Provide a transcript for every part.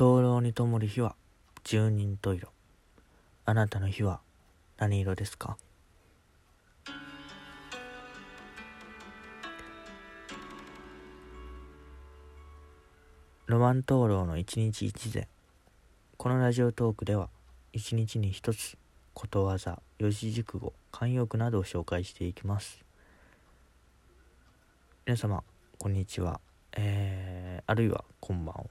灯籠に灯る火は十人十色。あなたの火は何色ですか？ロマン灯籠の一日一善このラジオトークでは一日に一つことわざ四字熟語慣用句などを紹介していきます。皆様こんにちは。えー、あるいはこんばんは。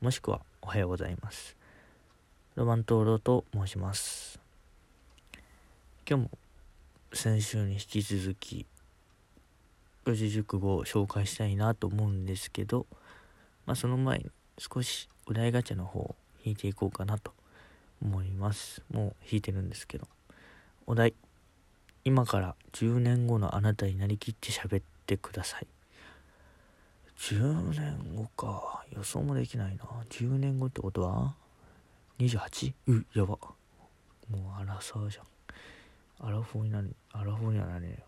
もしくはおはようございます。ロマン灯籠と申します。今日も先週に引き続き四字熟語を紹介したいなと思うんですけどまあその前に少しお題ガチャの方を引いていこうかなと思います。もう引いてるんですけどお題。今から10年後のあなたになりきって喋ってください。10年後か。予想もできないな。10年後ってことは？28? うやば。もうアラサーじゃん。アラフォーになるアラフォーにはなれね。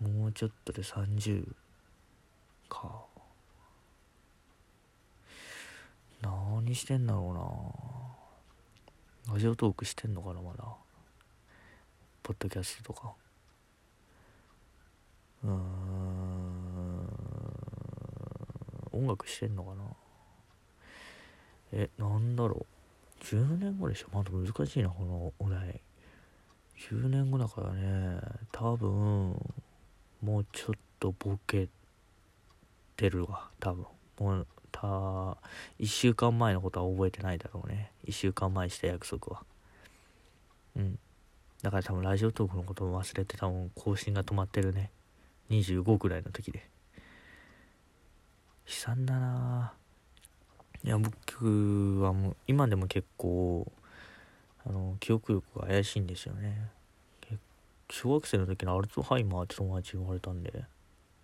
えよもうちょっとで30か。何してんだろうな。ラジオトークしてんのかなまだ。ポッドキャストとか。うーん音楽してんのかな？えなんだろう。10年後でしょ？まだ難しいなこのお題。10年後だからね。多分もうちょっとボケてるわ。多分。もうた1週間前のことは覚えてないだろうね。1週間前した約束は。うん。だから多分ラジオトークのことも忘れて多分更新が止まってるね。25くらいの時で。悲惨だな。いや僕はもう今でも結構あの記憶力が怪しいんですよね。小学生の時のアルツハイマーって友達に言われたんで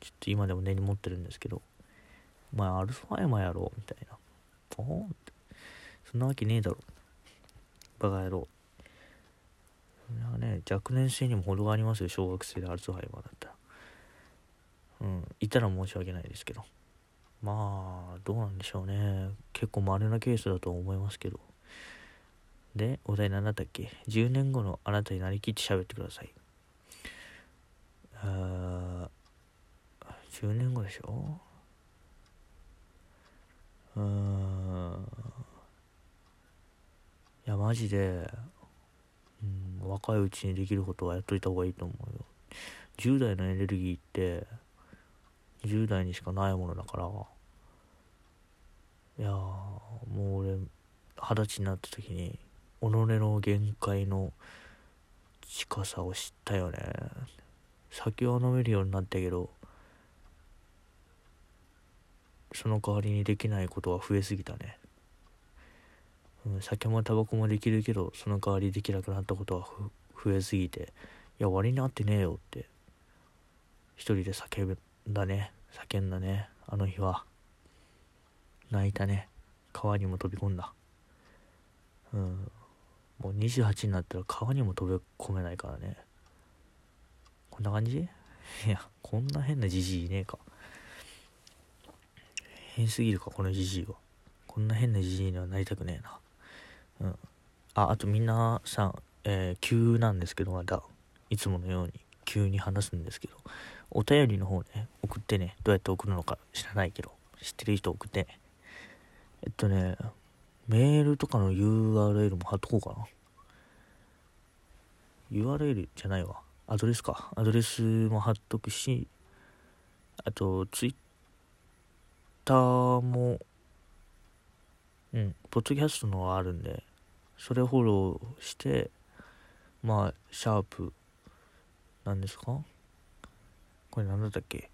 ちょっと今でも根に持ってるんですけど「お前アルツハイマーやろ」みたいな「ポーン」ってそんなわけねえだろバカ野郎それはね若年性にも程がありますよ小学生でアルツハイマーだったらうん。いたら申し訳ないですけど。まあどうなんでしょうね。結構稀なケースだと思いますけど。でお題何だったっけ？10年後のあなたになりきって喋ってください。あ10年後でしょ？うーんいやマジで、うん、若いうちにできることはやっといた方がいいと思うよ。10代のエネルギーって10代にしかないものだから。いやもう俺二十歳になった時に己の限界の近さを知ったよね。酒は飲めるようになったけどその代わりにできないことが増えすぎたね、うん、酒もタバコもできるけどその代わりできなくなったことが増えすぎていや割に合ってねえよって。一人で叫んだね。叫んだね。あの日は。泣いたね。川にも飛び込んだ。うん。もう28になったら川にも飛び込めないからね。こんな感じ？いやこんな変なじじいいねえか。変すぎるかこのじじいは。こんな変なじじいにはなりたくねえな。うん。ああとみんなさん、えー、急なんですけどまだ。いつものように急に話すんですけど。お便りの方ね送ってねどうやって送るのか知らないけど知ってる人送ってね。えっとねメールとかの URL も貼っとこうかな。URL じゃないわ。アドレスか。アドレスも貼っとくしあと Twitter もうんポッドキャストのあるんでそれフォローしてまあシャープなんですかこれ何だったっけ？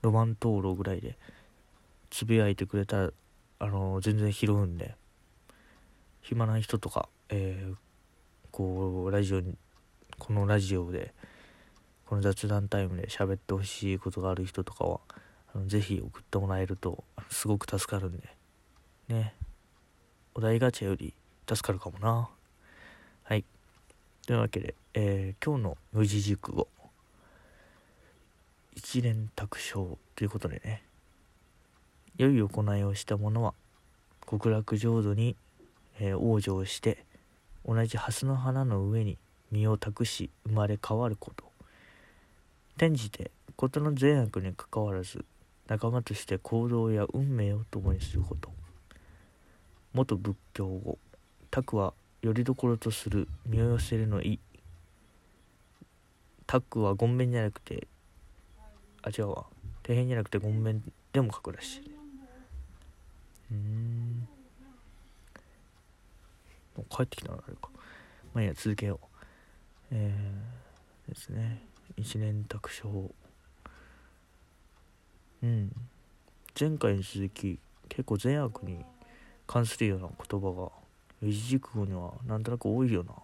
ロマン灯籠ぐらいで。つぶやいてくれたらあの全然拾うんで。暇な人とか、えー、こうラジオにこのラジオでこの雑談タイムで喋ってほしいことがある人とかはあのぜひ送ってもらえるとすごく助かるんで。ね。お題ガチャより助かるかもな。はい。というわけで、えー、今日の無事熟語。一連卓章ということでね。良い行いをした者は極楽浄土に、えー、往生して同じ蓮の花の上に身を託し生まれ変わること。転じて事の善悪にかかわらず仲間として行動や運命を共にすること。元仏教語「託はよりどころとする身を寄せるの意」「託は言弁じゃなくてあ違うわ底辺じゃなくて言弁でも書くらしい。うん。帰ってきたなあれか。まあいいや続けよう。えー、ですね。一年卓章うん。前回に続き結構善悪に関するような言葉が四字熟語にはなんとなく多いよな。い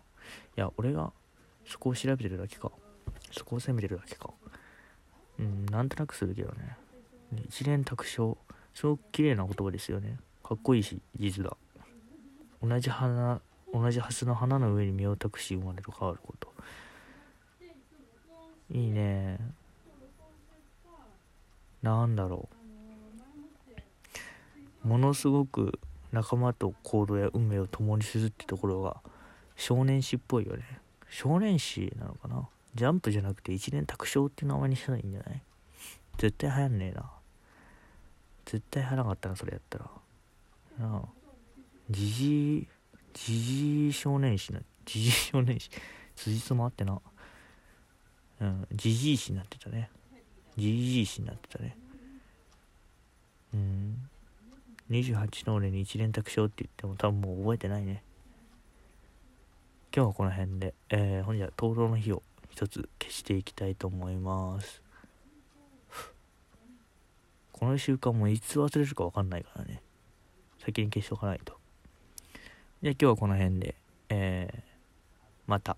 や俺がそこを調べてるだけか。そこを責めてるだけか。うんなんとなくするけどね。一年卓章すごく綺麗な言葉ですよね。かっこいいし実だ同じ花同じ蓮の花の上に身を託し生まれる変わること。いいね。なんだろう。ものすごく仲間と行動や運命を共にするってところが少年誌っぽいよね。少年誌なのかな。ジャンプじゃなくて一年卓章って名前にしたらいいんじゃない？絶対流行んねえな。絶対流行らなかったなそれやったら。なあ。じじいじじい少年誌なじじい少年誌。辻褄あってな。うんじじい誌になってたね。じじい誌になってたね。うん。28の俺に一連卓章って言っても多分もう覚えてないね。今日はこの辺で、えー、本日は灯籠の火を。一つ消していきたいと思います。この習慣もいつ忘れるか分かんないからね。先に消しておかないと。じゃあ今日はこの辺で、えー、また。